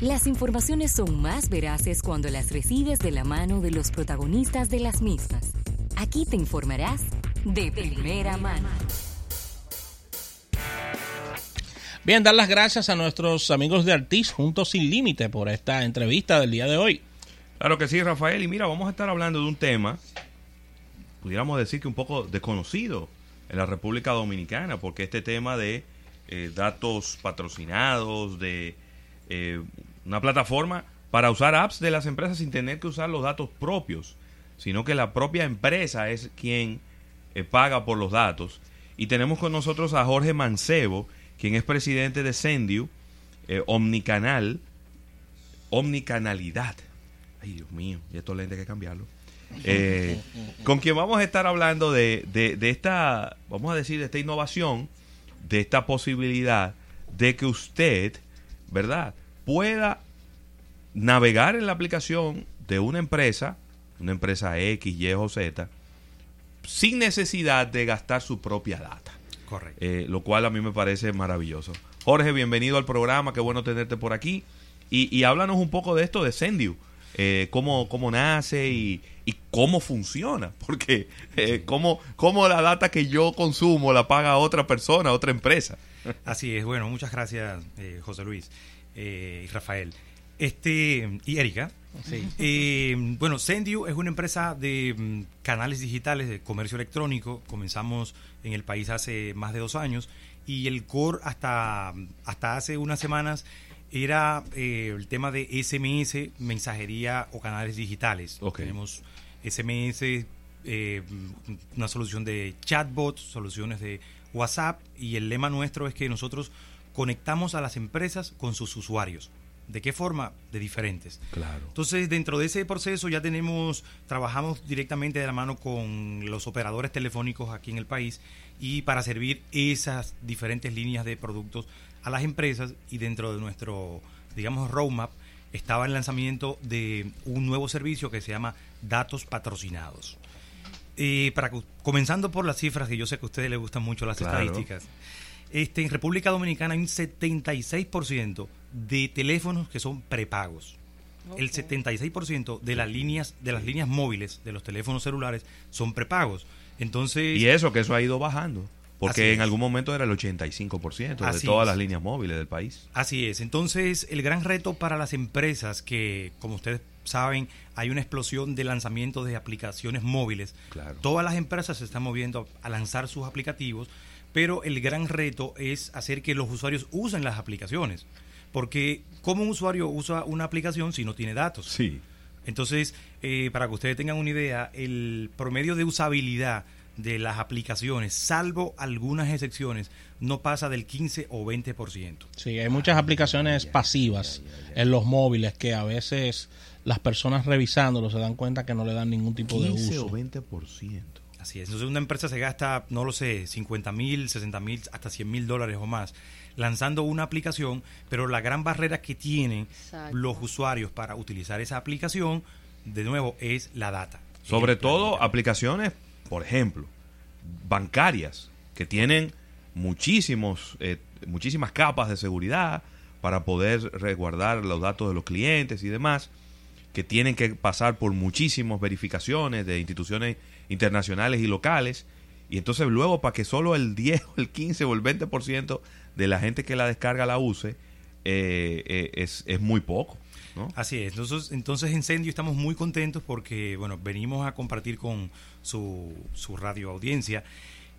Las informaciones son más veraces cuando las recibes de la mano de los protagonistas de las mismas. Aquí te informarás de primera mano. Bien, dar las gracias a nuestros amigos de Artis Juntos Sin Límite por esta entrevista del día de hoy. Claro que sí, Rafael. Y mira, vamos a estar hablando de un tema, pudiéramos decir que un poco desconocido en la República Dominicana, porque este tema de eh, datos patrocinados, de eh, una plataforma para usar apps de las empresas sin tener que usar los datos propios, sino que la propia empresa es quien eh, paga por los datos. Y tenemos con nosotros a Jorge Mancebo, quien es presidente de Sendiu, eh, Omnicanal, Omnicanalidad. Ay, Dios mío, y estos lentes hay que cambiarlo. Eh, con quien vamos a estar hablando de, de, de, esta, vamos a decir, de esta innovación, de esta posibilidad de que usted, ¿verdad?, pueda navegar en la aplicación de una empresa, una empresa X, Y o Z, sin necesidad de gastar su propia data. Correcto. Eh, lo cual a mí me parece maravilloso. Jorge, bienvenido al programa, qué bueno tenerte por aquí. Y, y háblanos un poco de esto de Sendiu, eh, cómo, cómo nace y, y, cómo funciona, porque eh, cómo, cómo la data que yo consumo la paga otra persona, otra empresa. Así es, bueno, muchas gracias eh, José Luis y Rafael. Este, y Erika. Sí. Eh, bueno, Sendiu es una empresa de um, canales digitales de comercio electrónico. Comenzamos en el país hace más de dos años y el core hasta, hasta hace unas semanas era eh, el tema de SMS, mensajería o canales digitales. Okay. Tenemos SMS, eh, una solución de chatbot, soluciones de WhatsApp y el lema nuestro es que nosotros conectamos a las empresas con sus usuarios. ¿De qué forma? De diferentes. Claro. Entonces, dentro de ese proceso ya tenemos, trabajamos directamente de la mano con los operadores telefónicos aquí en el país y para servir esas diferentes líneas de productos a las empresas y dentro de nuestro, digamos, roadmap estaba el lanzamiento de un nuevo servicio que se llama Datos Patrocinados. Eh, para, comenzando por las cifras, que yo sé que a ustedes les gustan mucho las claro. estadísticas. Este, en República Dominicana hay un 76% de teléfonos que son prepagos. Okay. El 76% de las líneas de las líneas móviles de los teléfonos celulares son prepagos. Entonces Y eso que eso ha ido bajando, porque en algún momento era el 85% Así de todas es. las líneas móviles del país. Así es. Entonces, el gran reto para las empresas que como ustedes saben, hay una explosión de lanzamiento de aplicaciones móviles. Claro. Todas las empresas se están moviendo a lanzar sus aplicativos, pero el gran reto es hacer que los usuarios usen las aplicaciones. Porque, ¿cómo un usuario usa una aplicación si no tiene datos? Sí. Entonces, eh, para que ustedes tengan una idea, el promedio de usabilidad de las aplicaciones, salvo algunas excepciones, no pasa del 15 o 20%. Sí, hay muchas aplicaciones pasivas en los móviles que a veces las personas revisándolo se dan cuenta que no le dan ningún tipo de uso. o 20%. Así es. Entonces una empresa se gasta, no lo sé, 50 mil, 60 mil, hasta 100 mil dólares o más lanzando una aplicación, pero la gran barrera que tienen Exacto. los usuarios para utilizar esa aplicación, de nuevo, es la data. Sobre todo aplicaciones, por ejemplo, bancarias, que tienen muchísimos, eh, muchísimas capas de seguridad para poder resguardar los datos de los clientes y demás, que tienen que pasar por muchísimas verificaciones de instituciones internacionales y locales, y entonces luego para que solo el 10, el 15 o el 20% de la gente que la descarga la use, eh, eh, es, es, muy poco. Así es. Entonces, entonces en Sendio estamos muy contentos porque, bueno, venimos a compartir con su, su radio audiencia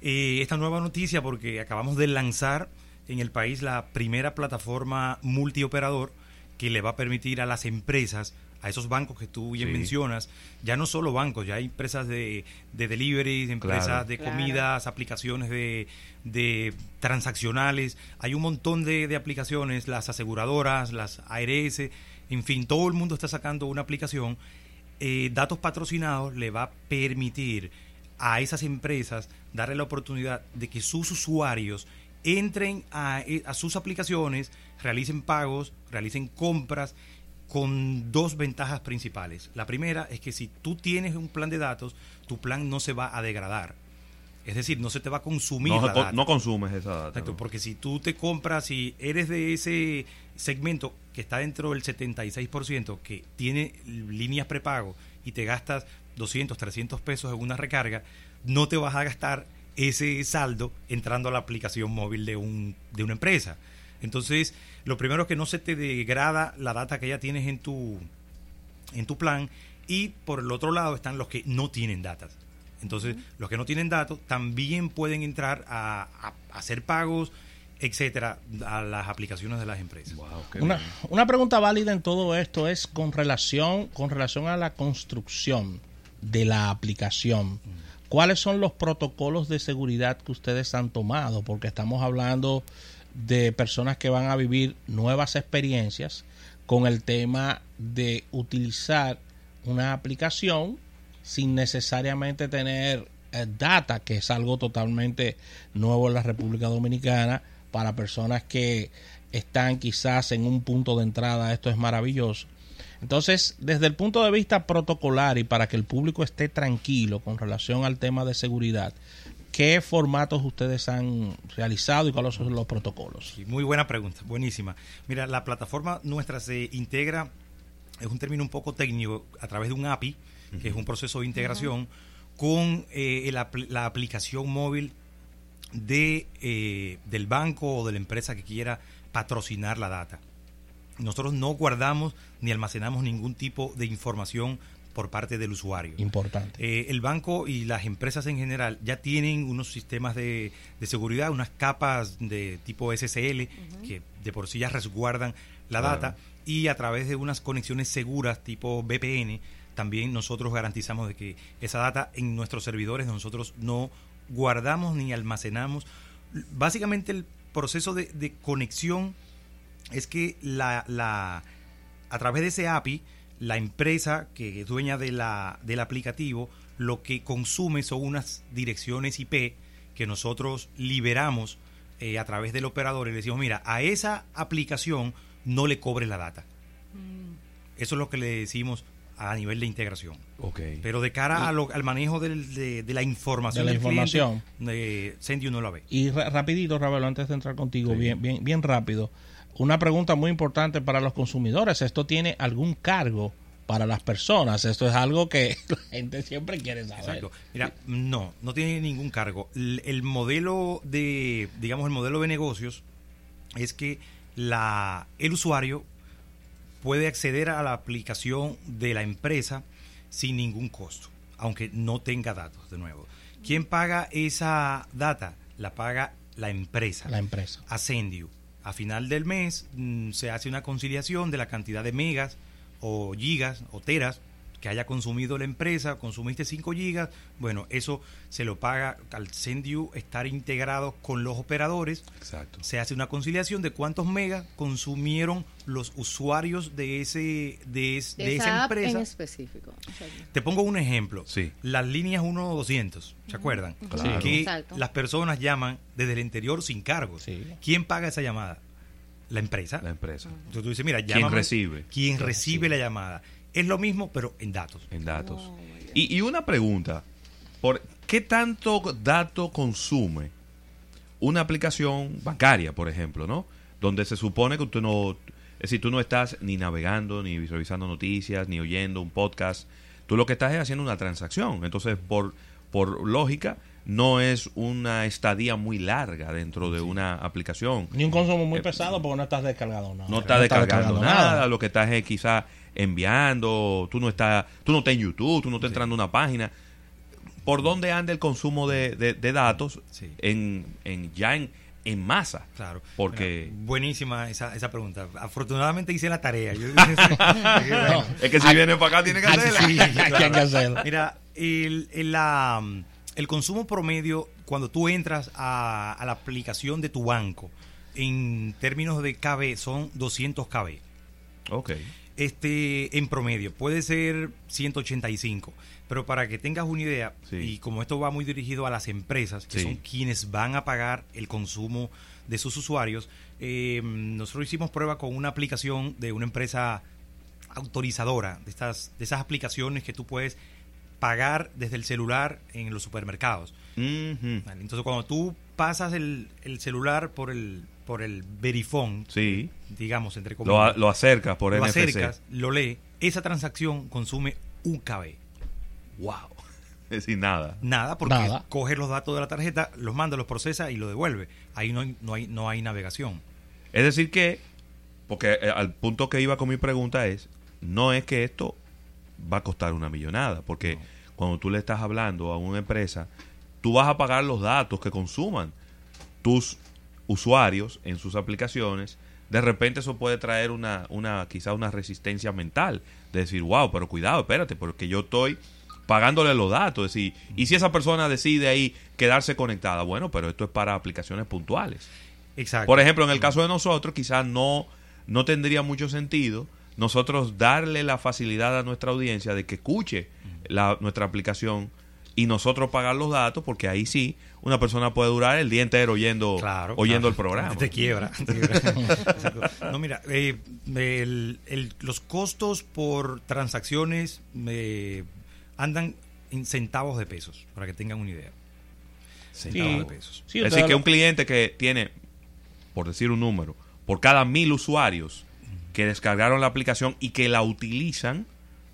eh, esta nueva noticia porque acabamos de lanzar en el país la primera plataforma multioperador que le va a permitir a las empresas a esos bancos que tú bien sí. mencionas, ya no solo bancos, ya hay empresas de, de delivery, empresas claro. de comidas, claro. aplicaciones de, de, transaccionales, hay un montón de, de, aplicaciones, las aseguradoras, las ARS, en fin, todo el mundo está sacando una aplicación. Eh, datos patrocinados le va a permitir a esas empresas darle la oportunidad de que sus usuarios entren a, a sus aplicaciones, realicen pagos, realicen compras con dos ventajas principales. La primera es que si tú tienes un plan de datos, tu plan no se va a degradar. Es decir, no se te va a consumir No, la co- data. no consumes esa data. Exacto, ¿no? porque si tú te compras, si eres de ese segmento que está dentro del 76%, que tiene líneas prepago y te gastas 200, 300 pesos en una recarga, no te vas a gastar ese saldo entrando a la aplicación móvil de, un, de una empresa. Entonces, lo primero es que no se te degrada la data que ya tienes en tu, en tu plan y por el otro lado están los que no tienen datos. Entonces, los que no tienen datos también pueden entrar a, a- a hacer pagos, etcétera, a las aplicaciones de las empresas. Wow, qué Una, una pregunta válida en todo esto es con relación, con relación a la construcción de la aplicación. ¿Cuáles son los protocolos de seguridad que ustedes han tomado? Porque estamos hablando de personas que van a vivir nuevas experiencias con el tema de utilizar una aplicación sin necesariamente tener eh, data, que es algo totalmente nuevo en la República Dominicana para personas que están quizás en un punto de entrada. Esto es maravilloso. Entonces, desde el punto de vista protocolar y para que el público esté tranquilo con relación al tema de seguridad, ¿qué formatos ustedes han realizado y cuáles son los protocolos? Muy buena pregunta, buenísima. Mira, la plataforma nuestra se integra, es un término un poco técnico, a través de un API, que es un proceso de integración, con eh, apl- la aplicación móvil de, eh, del banco o de la empresa que quiera patrocinar la data. Nosotros no guardamos ni almacenamos ningún tipo de información por parte del usuario. Importante. Eh, el banco y las empresas en general ya tienen unos sistemas de, de seguridad, unas capas de tipo SSL que de por sí ya resguardan la Claro. data y a través de unas conexiones seguras tipo VPN también nosotros garantizamos de que esa data en nuestros servidores nosotros no guardamos ni almacenamos. Básicamente el proceso de, de conexión es que la, la, a través de ese API, la empresa que es dueña de la, del aplicativo, lo que consume son unas direcciones IP que nosotros liberamos eh, a través del operador y le decimos, mira, a esa aplicación no le cobre la data. Eso es lo que le decimos a nivel de integración. Ok. Pero de cara a lo- al manejo del- de, de la información De la del cliente, información. eh, Sendio no la ve. Y ra- rapidito, Ravelo, antes de entrar contigo, Sí. bien, bien, bien rápido. Una pregunta muy importante para los consumidores. ¿Esto tiene algún cargo para las personas? Esto es algo que la gente siempre quiere saber. Exacto. Mira, no, no tiene ningún cargo. El, el modelo de, digamos, el modelo de negocios es que la, el usuario puede acceder a la aplicación de la empresa sin ningún costo, aunque no tenga datos, de nuevo. ¿Quién paga esa data? La paga la empresa. La empresa. Ascendio. A final del mes mm, se hace una conciliación de la cantidad de megas o gigas o teras que haya consumido la empresa, consumiste 5 gigas, bueno, eso se lo paga al Sendiu estar integrado con los operadores, Exacto. se hace una conciliación de cuántos megas consumieron los usuarios de ese de, es- de esa esa app en empresa. específico. Exacto. Te pongo un ejemplo. Sí. Las líneas 1200, ¿se acuerdan? Claro. Que Exacto. las personas llaman desde el interior sin cargos. Sí. ¿Quién paga esa llamada? La empresa. La empresa. Entonces tú dices, mira, ¿Quién llámame- recibe? ¿Quién recibe la llamada? Es lo mismo, pero en datos. En datos. Oh. Y, y una pregunta. ¿Por qué tanto dato consume una aplicación bancaria, por ejemplo, ¿no? Donde se supone que tú no, es decir, tú no estás ni navegando, ni revisando noticias, ni oyendo un podcast. Tú lo que estás es haciendo una transacción. Entonces, por, por lógica, no es una estadía muy larga dentro de una aplicación. Ni un consumo muy Eh, pesado porque no estás descargando nada. No estás descargando nada, lo que estás es quizás enviando, tú no estás, tú no estás en YouTube, tú no estás entrando a una página. ¿Por dónde anda el consumo de, de- de datos Sí. en, en ya en, en masa? Claro. Porque- Mira, buenísima esa, esa pregunta. Afortunadamente hice la tarea. Yo- Bueno, Es que si viene para acá tiene que Aquí hacerla. sí, hacerlo. Mira, el, el, la, el consumo promedio, cuando tú entras a, a la aplicación de tu banco, en términos de KB, son 200 KB. Ok. Este, en promedio, puede ser 185. Pero para que tengas una idea, Sí. y como esto va muy dirigido a las empresas, que Sí. son quienes van a pagar el consumo de sus usuarios, eh, nosotros hicimos prueba con una aplicación de una empresa autorizadora, de, estas, de esas aplicaciones que tú puedes pagar desde el celular en los supermercados. Entonces, cuando tú pasas el, el celular por el, por el verifón, Sí. digamos, entre Lo, comillas, a- lo acercas por lo NFC. acercas, lo lee, esa transacción consume un KB. Wow. Es decir, nada. Nada, porque Nada. coge los datos de la tarjeta, los manda, los procesa y lo devuelve. Ahí no hay, no hay, no hay navegación. Es decir que, porque eh, al punto que iba con mi pregunta es, no es que esto va a costar una millonada, porque cuando tú le estás hablando a una empresa, tú vas a pagar los datos que consuman tus usuarios en sus aplicaciones. De repente eso puede traer una, una quizá una resistencia mental, de decir, wow, pero cuidado, espérate, porque yo estoy pagándole los datos, es decir, y si esa persona decide ahí quedarse conectada, bueno, pero esto es para aplicaciones puntuales. Exacto. Por ejemplo, en el caso de nosotros, quizás no, no tendría mucho sentido nosotros darle la facilidad a nuestra audiencia de que escuche la, nuestra aplicación y nosotros pagar los datos, porque ahí sí una persona puede durar el día entero oyendo, Claro, oyendo claro. el programa. Te quiebra. te quiebra. Exacto. no, mira, eh, el- el- los costos por transacciones eh, andan en centavos de pesos, para que tengan una idea. Centavos Sí. de pesos. Sí, es decir, que un cliente que tiene, por decir un número, por cada mil usuarios que descargaron la aplicación y que la utilizan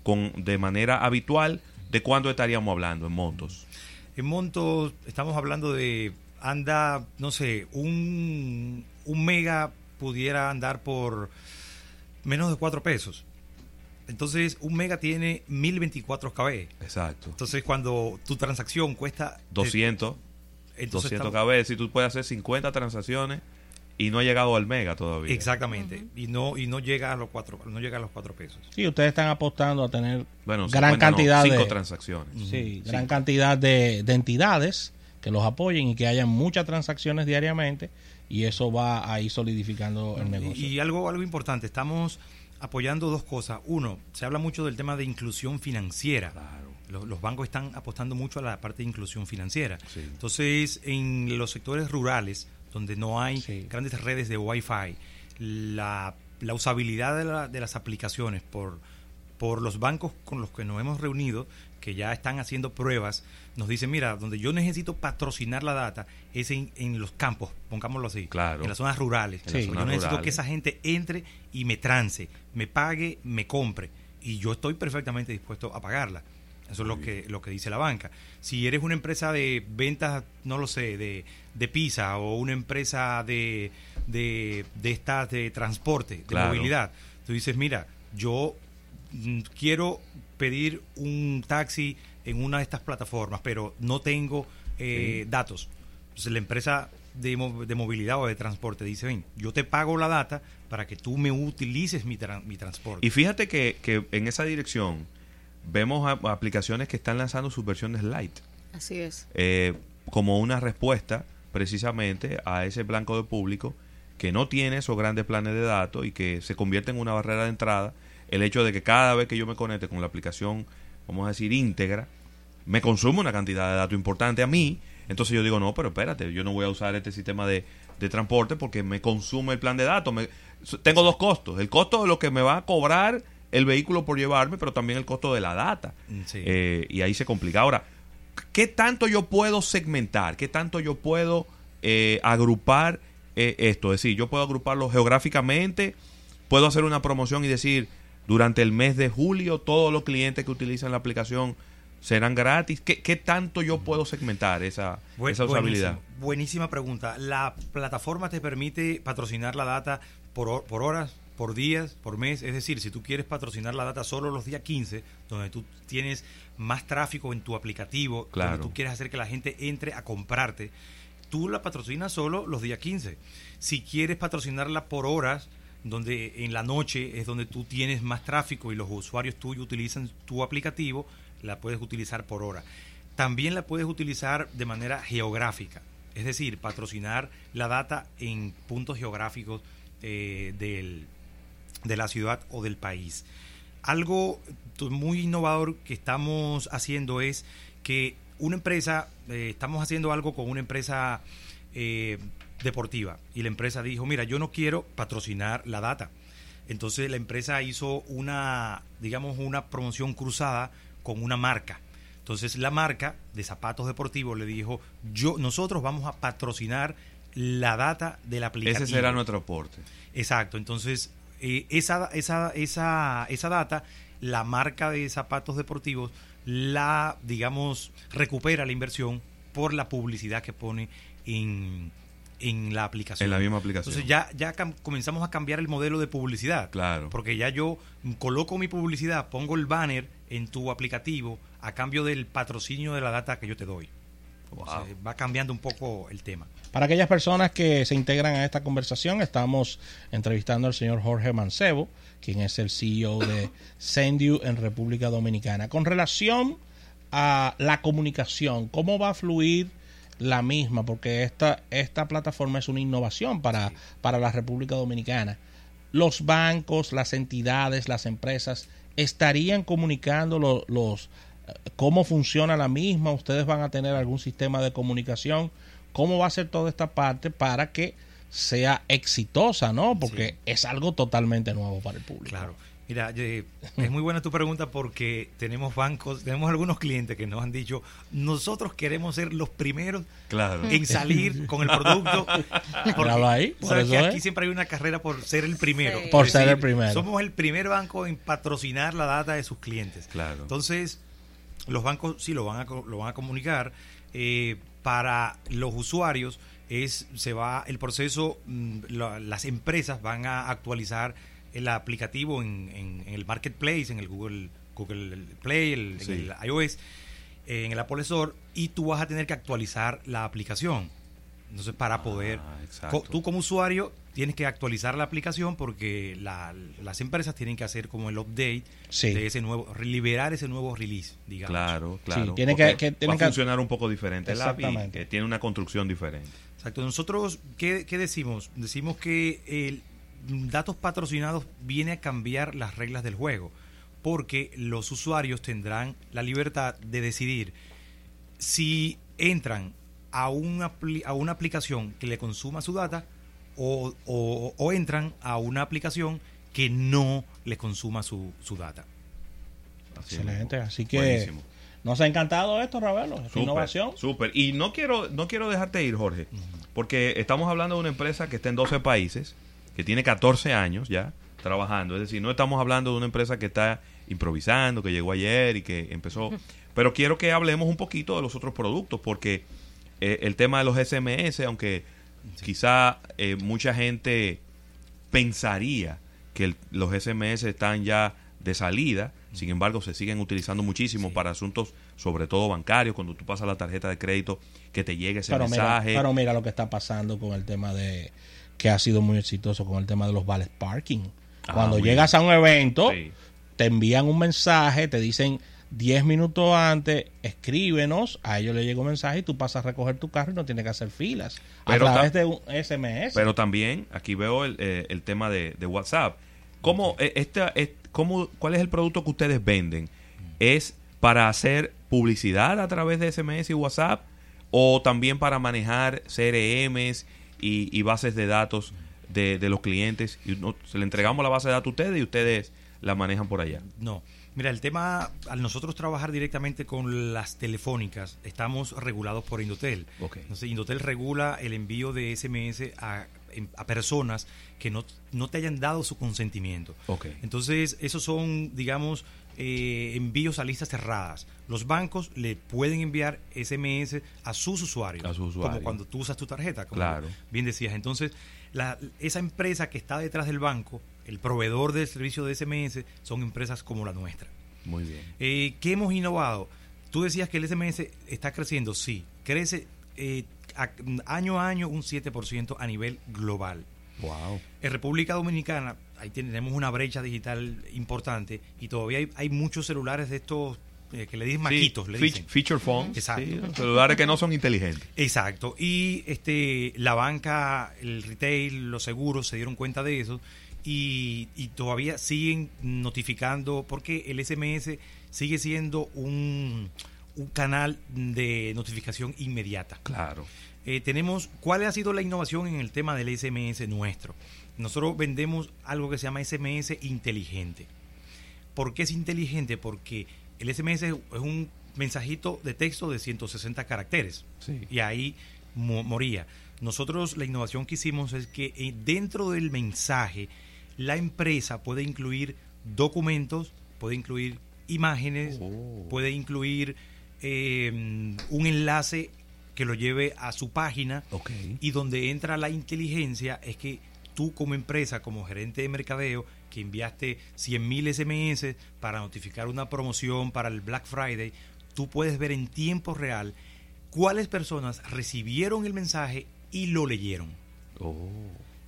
con de manera habitual, ¿de cuánto estaríamos hablando en montos? En montos, estamos hablando de, anda, no sé, un, un mega pudiera andar por menos de 4 pesos. Entonces, un mega tiene 1024 KB. Exacto. Entonces, cuando tu transacción cuesta... 200, entonces 200 estamos- KB, si tú puedes hacer 50 transacciones y no ha llegado al mega todavía. Exactamente. Y no y no llega a los cuatro no llega a los cuatro pesos. Sí, ustedes están apostando a tener Bueno, gran 50 no, cantidad cinco de transacciones. sí, gran cantidad de, de entidades que los apoyen y que haya muchas transacciones diariamente y eso va a ir solidificando el negocio. Y, y algo algo importante, estamos apoyando dos cosas. Uno, se habla mucho del tema de inclusión financiera. Los, los bancos están apostando mucho a la parte de inclusión financiera. Sí. Entonces, en los sectores rurales, donde no hay Sí. grandes redes de Wi-Fi, la, la usabilidad de, la- de las aplicaciones por, por los bancos con los que nos hemos reunido, que ya están haciendo pruebas, nos dicen, mira, donde yo necesito patrocinar la data es en, en los campos, pongámoslo así, Claro. en las zonas rurales. Las Yo zonas necesito rurales. que esa gente entre y me trance, me pague, me compre. Y yo estoy perfectamente dispuesto a pagarla. Eso es lo que, lo que dice la banca. Si eres una empresa de ventas, no lo sé, de, de pizza o una empresa de, de, de estas de transporte, de Claro. movilidad, tú dices, mira, yo mm, quiero pedir un taxi en una de estas plataformas, pero no tengo eh, datos. Entonces la empresa de, de movilidad o de transporte dice, ven, yo te pago la data para que tú me utilices mi, tran- mi transporte. Y fíjate que, que en esa dirección vemos a- aplicaciones que están lanzando sus versiones light Así es. eh, como una respuesta precisamente a ese blanco de público que no tiene esos grandes planes de datos y que se convierte en una barrera de entrada el hecho de que cada vez que yo me conecte con la aplicación, vamos a decir, íntegra, me consume una cantidad de datos importante a mí. Entonces yo digo, no, pero espérate, yo no voy a usar este sistema de, de transporte porque me consume el plan de datos. Me- tengo dos costos. El costo de lo que me va a cobrar el vehículo por llevarme, pero también el costo de la data. Mm, sí. Eh, y ahí se complica. Ahora, ¿qué tanto yo puedo segmentar? ¿Qué tanto yo puedo eh, agrupar eh, esto? Es decir, yo puedo agruparlo geográficamente, puedo hacer una promoción y decir, durante el mes de julio, todos los clientes que utilizan la aplicación serán gratis. ¿Qué, qué tanto yo puedo segmentar esa, Bu- esa usabilidad? buenísimo, buenísima pregunta. ¿La plataforma te permite patrocinar la data por, por horas, por días, por mes? Es decir, si tú quieres patrocinar la data solo los días 15, donde tú tienes más tráfico en tu aplicativo, Claro. donde tú quieres hacer que la gente entre a comprarte, tú la patrocinas solo los días 15. Si quieres patrocinarla por horas, donde en la noche es donde tú tienes más tráfico y los usuarios tuyos utilizan tu aplicativo, la puedes utilizar por hora. También la puedes utilizar de manera geográfica, es decir, patrocinar la data en puntos geográficos eh, del, de la ciudad o del país. Algo muy innovador que estamos haciendo es que una empresa, eh, estamos haciendo algo con una empresa eh, deportiva y la empresa dijo, mira, yo no quiero patrocinar la data. Entonces la empresa hizo una, digamos, una promoción cruzada con una marca. Entonces la marca de zapatos deportivos le dijo, yo, nosotros vamos a patrocinar la data del aplicativo. Ese será nuestro aporte. Exacto, entonces eh, esa, esa, esa, esa data, la marca de zapatos deportivos la, digamos, recupera la inversión por la publicidad que pone en, en la aplicación. En la misma aplicación. Entonces ya, ya comenzamos a cambiar el modelo de publicidad. Claro. Porque ya yo coloco mi publicidad, pongo el banner en tu aplicativo a cambio del patrocinio de la data que yo te doy. Va cambiando un poco el tema. Para aquellas personas que se integran a esta conversación, estamos entrevistando al señor Jorge Mancebo, quien es el CEO de Sendu en República Dominicana. Con relación a la comunicación, ¿cómo va a fluir la misma? Porque esta, esta plataforma es una innovación para, para la República Dominicana. Los bancos, las entidades, las empresas estarían comunicando los cómo funciona la misma, ustedes van a tener algún sistema de comunicación, cómo va a ser toda esta parte para que sea exitosa, ¿no? Porque es algo totalmente nuevo para el público. Claro. Mira, es muy buena tu pregunta porque tenemos bancos, tenemos algunos clientes que nos han dicho, nosotros queremos ser los primeros en salir con el producto. ahí, sabes que aquí siempre hay una carrera por ser el primero. Por ser el primero. Somos el primer banco en patrocinar la data de sus clientes. Claro. Entonces, los bancos sí lo van a, lo van a comunicar. Eh, para los usuarios es se va el proceso, mm, las empresas van a actualizar el aplicativo en, el marketplace, en el Google Google Play, el, en el iOS, en el Apple Store y tú vas a tener que actualizar la aplicación. Entonces, para poder, ah, tú como usuario tienes que actualizar la aplicación porque las empresas tienen que hacer como el update de ese nuevo, liberar ese nuevo release, digamos. Claro, claro. tiene que, va a funcionar un poco diferente que tiene una construcción diferente. Exacto. Nosotros, ¿qué, decimos? Decimos que el datos patrocinados viene a cambiar las reglas del juego porque los usuarios tendrán la libertad de decidir si entran a una, a una aplicación que le consuma su data o, entran a una aplicación que no les consuma su, su data. Excelente, así que nos ha encantado esto, Ravelo, esta innovación. Súper, y no quiero, no quiero dejarte ir, Jorge, porque estamos hablando de una empresa que está en 12 países, que tiene 14 años ya trabajando, es decir, no estamos hablando de una empresa que está improvisando, que llegó ayer y que empezó, pero quiero que hablemos un poquito de los otros productos, porque eh, el tema de los SMS, aunque Quizá eh, mucha gente pensaría que los SMS están ya de salida, sin embargo se siguen utilizando muchísimo para asuntos sobre todo bancarios, cuando tú pasas la tarjeta de crédito, que te llegue ese mensaje. pero mira lo que está pasando con el tema de que ha sido muy exitoso con el tema de los vales parking. Ah, cuando llegas a un evento, te envían un mensaje, te dicen 10 minutos antes, escríbenos, a ellos le llega un mensaje y tú pasas a recoger tu carro y no tienes que hacer filas pero a través de un SMS. Pero también, aquí veo el, eh, el tema de, WhatsApp. ¿Cómo, eh, este, cómo, ¿Cuál es el producto que ustedes venden? ¿Es para hacer publicidad a través de SMS y WhatsApp? ¿O también para manejar CRMs y, bases de datos de, de los clientes? Y se le entregamos la base de datos a ustedes y ustedes la manejan por allá. No. Mira, el tema, al nosotros trabajar directamente con las telefónicas, estamos regulados por Indotel. Entonces, Indotel regula el envío de SMS a, personas que no, no, te hayan dado su consentimiento. Entonces, esos son, digamos, eh, envíos a listas cerradas. Los bancos le pueden enviar SMS a sus usuarios. A sus usuarios. Como cuando tú usas tu tarjeta, como claro. bien decías. Entonces, la, esa empresa que está detrás del banco el proveedor del servicio de SMS son empresas como la nuestra. Muy bien. Eh, ¿Qué hemos innovado? Tú decías que el SMS está creciendo, sí, crece eh, año a año un 7% a nivel global. Wow. En República Dominicana, ahí tenemos una brecha digital importante y todavía hay, muchos celulares de estos eh, que le dicen maquitos. le dicen. Feature phones. Exacto. celulares que no son inteligentes. Exacto. Y este la banca, el retail, los seguros se dieron cuenta de eso y, todavía siguen notificando porque el SMS sigue siendo un, un canal de notificación inmediata. Claro. Eh, tenemos, ¿cuál ha sido la innovación en el tema del SMS nuestro? Nosotros vendemos algo que se llama SMS inteligente. ¿Por qué es inteligente? Porque el SMS es un mensajito de texto de 160 caracteres. Sí. Y ahí mo- moría. Nosotros la innovación que hicimos es que eh, dentro del mensaje la empresa puede incluir documentos, puede incluir imágenes, Oh. puede incluir eh, un enlace que lo lleve a su página Ok. y donde entra la inteligencia es que tú como empresa, como gerente de mercadeo, que enviaste 100.000 SMS para notificar una promoción para el Black Friday, tú puedes ver en tiempo real cuáles personas recibieron el mensaje y lo leyeron. Oh.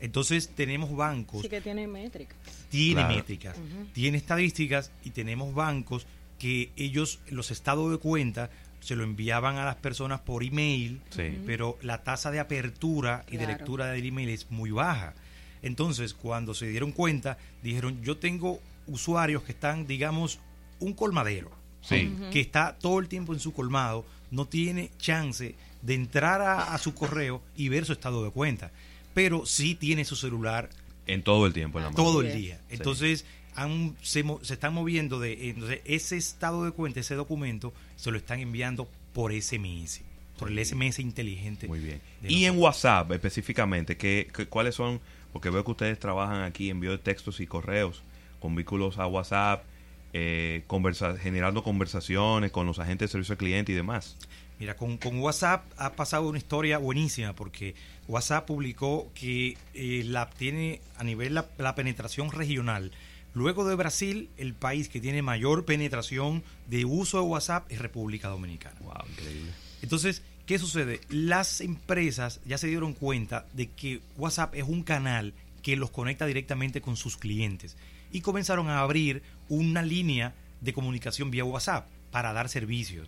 Entonces tenemos bancos Sí que tiene métricas. tiene Claro. métricas, tiene estadísticas y tenemos bancos que ellos los estados de cuenta se lo enviaban a las personas por email, Sí. pero la tasa de apertura y de lectura del email es muy baja. Entonces, cuando se dieron cuenta, dijeron, yo tengo usuarios que están, digamos, un colmadero, Sí. que está todo el tiempo en su colmado, no tiene chance de entrar a, a su correo y ver su estado de cuenta, pero sí tiene su celular En todo el tiempo en la mano. todo el día. Entonces, han- se, están moviendo de entonces ese estado de cuenta, ese documento, se lo están enviando por SMS, por el SMS inteligente. Muy bien. Y en. WhatsApp específicamente, ¿qué, qué- cuáles son? Porque veo que ustedes trabajan aquí envío de textos y correos con vínculos a WhatsApp, eh, conversa- generando conversaciones con los agentes de servicio al cliente y demás. Mira, con, con WhatsApp ha pasado una historia buenísima porque WhatsApp publicó que eh, la tiene a nivel la, la penetración regional. Luego de Brasil, el país que tiene mayor penetración de uso de WhatsApp es República Dominicana. Wow, increíble. Entonces, ¿qué sucede? Las empresas ya se dieron cuenta de que WhatsApp es un canal que los conecta directamente con sus clientes y comenzaron a abrir una línea de comunicación vía WhatsApp para dar servicios.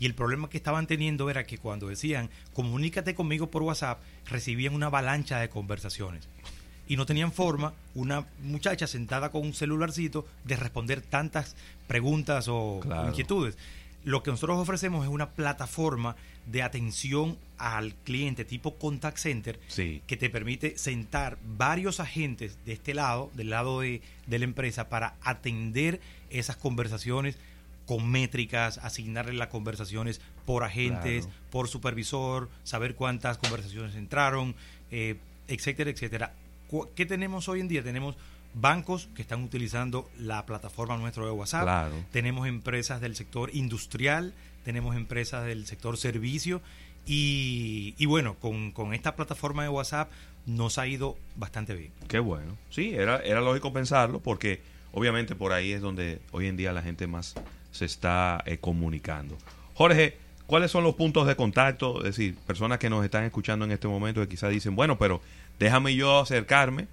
Y el problema que estaban teniendo era que cuando decían, comunícate conmigo por WhatsApp, recibían una avalancha de conversaciones. Y no tenían forma, una muchacha sentada con un celularcito, de responder tantas preguntas o Claro. inquietudes. Lo que nosotros ofrecemos es una plataforma de atención al cliente tipo contact center Sí. que te permite sentar varios agentes de este lado, del lado de, de la empresa, para atender esas conversaciones con métricas, asignarle las conversaciones por agentes, Claro. por supervisor, saber cuántas conversaciones entraron, eh, etcétera, etcétera. ¿Qué tenemos hoy en día? Tenemos bancos que están utilizando la plataforma nuestra de WhatsApp, Claro. tenemos empresas del sector industrial, tenemos empresas del sector servicio y, y bueno, con, con esta plataforma de WhatsApp nos ha ido bastante bien. Qué bueno. Sí, era, era lógico pensarlo porque obviamente por ahí es donde hoy en día la gente más se está eh, comunicando. Jorge, ¿cuáles son los puntos de contacto? Es decir, personas que nos están escuchando en este momento que quizás dicen, bueno, pero déjame yo acercarme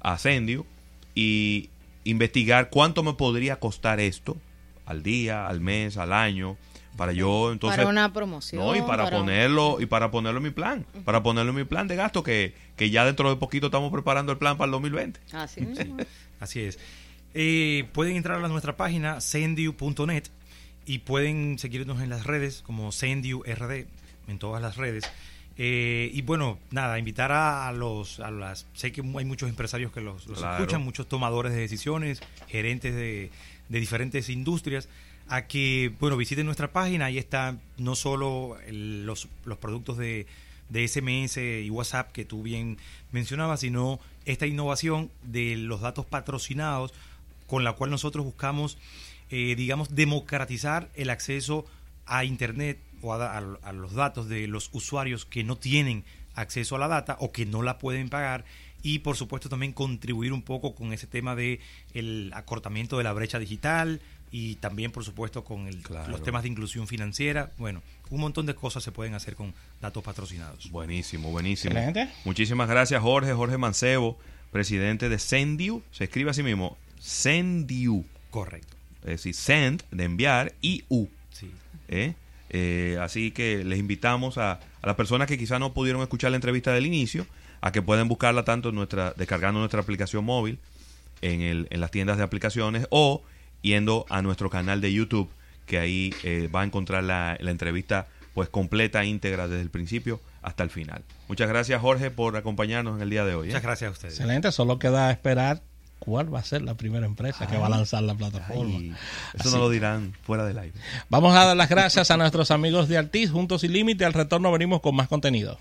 a Sendio y investigar cuánto me podría costar esto al día, al mes, al año, para yo entonces... para una promoción. No, y para, para un- ponerlo, y para ponerlo en mi plan, para ponerlo en mi plan de gasto, que, que ya dentro de poquito estamos preparando el plan para el 2020. Así mismo. Así es. Eh, pueden entrar a nuestra página sendiu.net y pueden seguirnos en las redes como sendiu.rd en todas las redes. Eh, y bueno, nada, invitar a, los, a las, sé que hay muchos empresarios que los, los Claro. escuchan, muchos tomadores de decisiones, gerentes de, de diferentes industrias, a que, bueno, visiten nuestra página, ahí está no solo el- los, los productos de, de SMS y WhatsApp que tú bien mencionabas, sino esta innovación de los datos patrocinados con la cual nosotros buscamos, eh, digamos, democratizar el acceso a Internet o a, a- a los datos de los usuarios que no tienen acceso a la data o que no la pueden pagar y por supuesto también contribuir un poco con ese tema de el acortamiento de la brecha digital y también por supuesto con el- Claro. los temas de inclusión financiera bueno un montón de cosas se pueden hacer con datos patrocinados Buenísimo, buenísimo. Excelente. Muchísimas gracias, Jorge, Jorge Mancebo, presidente de Sendiu. Se escribe así mismo, Sendiu. correcto Es decir, send, de enviar, y U. sí ¿eh? Eh, así que les invitamos a, a las personas que quizás no pudieron escuchar la entrevista del inicio, a que pueden buscarla tanto en nuestra, descargando nuestra aplicación móvil en, el, en las tiendas de aplicaciones o yendo a nuestro canal de YouTube, que ahí eh, va a encontrar la, la entrevista pues completa, íntegra desde el principio hasta el final. Muchas gracias Jorge por acompañarnos en el día de hoy. ¿eh? muchas gracias a ustedes Excelente, solo queda esperar cuál va a ser la primera empresa que va a lanzar la plataforma. Ay, eso Así. no lo dirán fuera del aire. Vamos a dar las gracias a nuestros amigos de Altiz, Juntos y Límite. Al retorno venimos con más contenido.